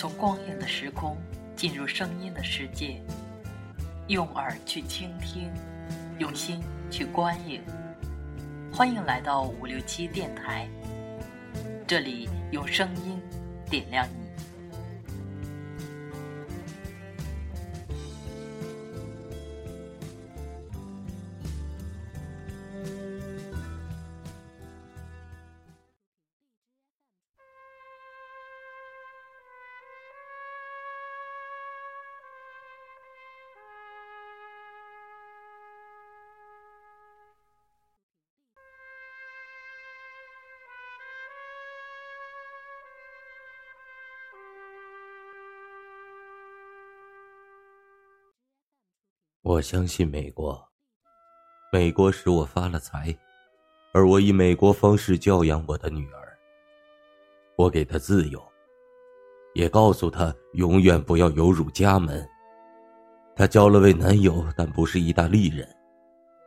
从光影的时空进入声音的世界，用耳去倾听，用心去观影。欢迎来到五六七电台，这里用声音点亮我相信美国，美国使我发了财，而我以美国方式教养我的女儿。我给她自由，也告诉她永远不要有辱家门。她交了位男友，但不是意大利人。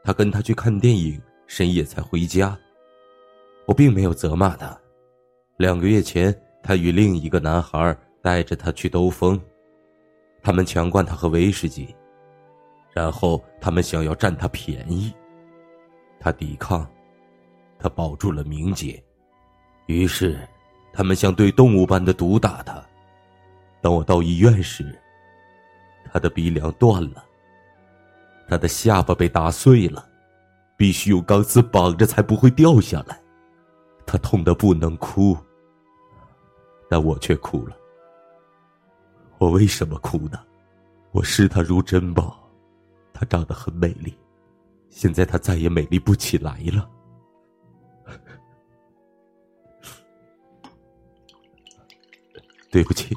她跟他去看电影，深夜才回家。我并没有责骂她。两个月前，她与另一个男孩带着她去兜风，他们强灌她喝威士忌。然后他们想要占他便宜，他抵抗，他保住了名节，于是他们像对动物般的毒打他。当我到医院时，他的鼻梁断了，他的下巴被打碎了，必须用钢丝绑着才不会掉下来。他痛得不能哭，但我却哭了。我为什么哭呢？我视他如珍宝。她长得很美丽，现在她再也美丽不起来了。对不起，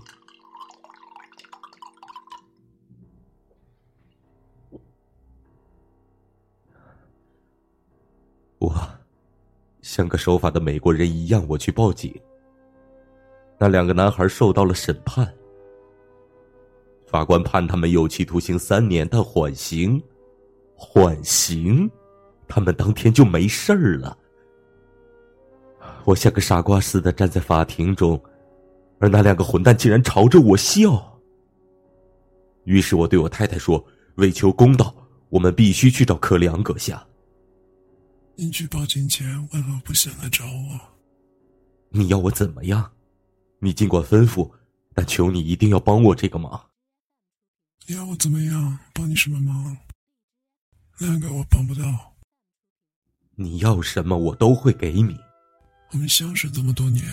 我像个守法的美国人一样，我去报警。那两个男孩受到了审判。法官判他们有期徒刑三年但缓刑，缓刑，他们当天就没事儿了。我像个傻瓜似的站在法庭中，而那两个混蛋竟然朝着我笑。于是我对我太太说：“为求公道，我们必须去找克里昂阁下。”你去报警前为何不想来找我？你要我怎么样？你尽管吩咐，但求你一定要帮我这个忙。你要我怎么样？帮你什么忙？那个我帮不到。你要什么，我都会给你。我们相识这么多年，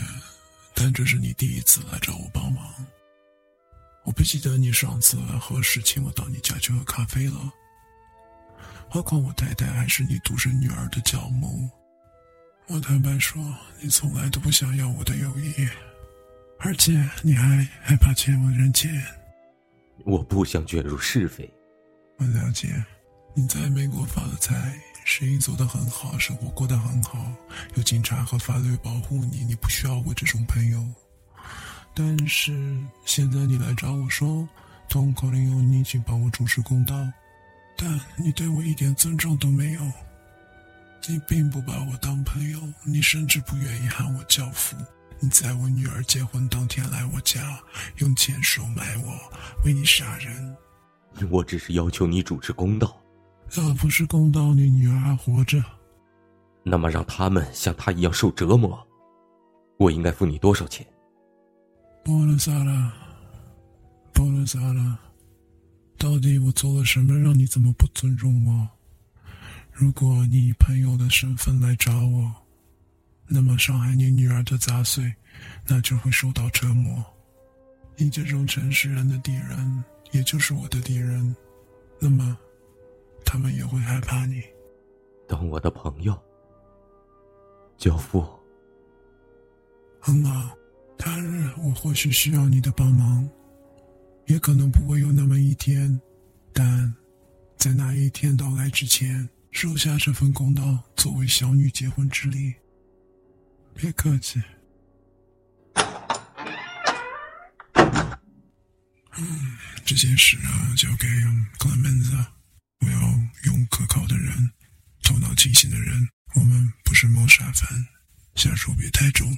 但这是你第一次来找我帮忙。我不记得你上次何时请我到你家去喝咖啡了。何况我太太还是你独生女儿的教母。我坦白说，你从来都不想要我的友谊，而且你还害怕欠我人钱。我不想卷入是非。我了解，你在美国发了财，生意做得很好，生活过得很好，有警察和法律保护你，你不需要我这种朋友。但是现在你来找我说，通口令用你，请帮我主持公道，但你对我一点尊重都没有。你并不把我当朋友，你甚至不愿意喊我教父。你在我女儿结婚当天来我家，用钱收买我，为你杀人。我只是要求你主持公道。要不是公道，你女儿还活着。那么让他们像他一样受折磨，我应该付你多少钱？波伦萨拉，波伦萨拉，到底我做了什么，让你这么不尊重我？如果你以朋友的身份来找我。那么伤害你女儿的杂碎，那就会受到折磨。你这种城市人的敌人，也就是我的敌人，那么他们也会害怕你。当我的朋友，教父。很好，他日我或许需要你的帮忙，也可能不会有那么一天，但在那一天到来之前，收下这份公道，作为小女结婚之礼。别客气。这件事啊，交给克莱门子。我要用可靠的人，头脑清醒的人。我们不是谋杀犯，下手别太重。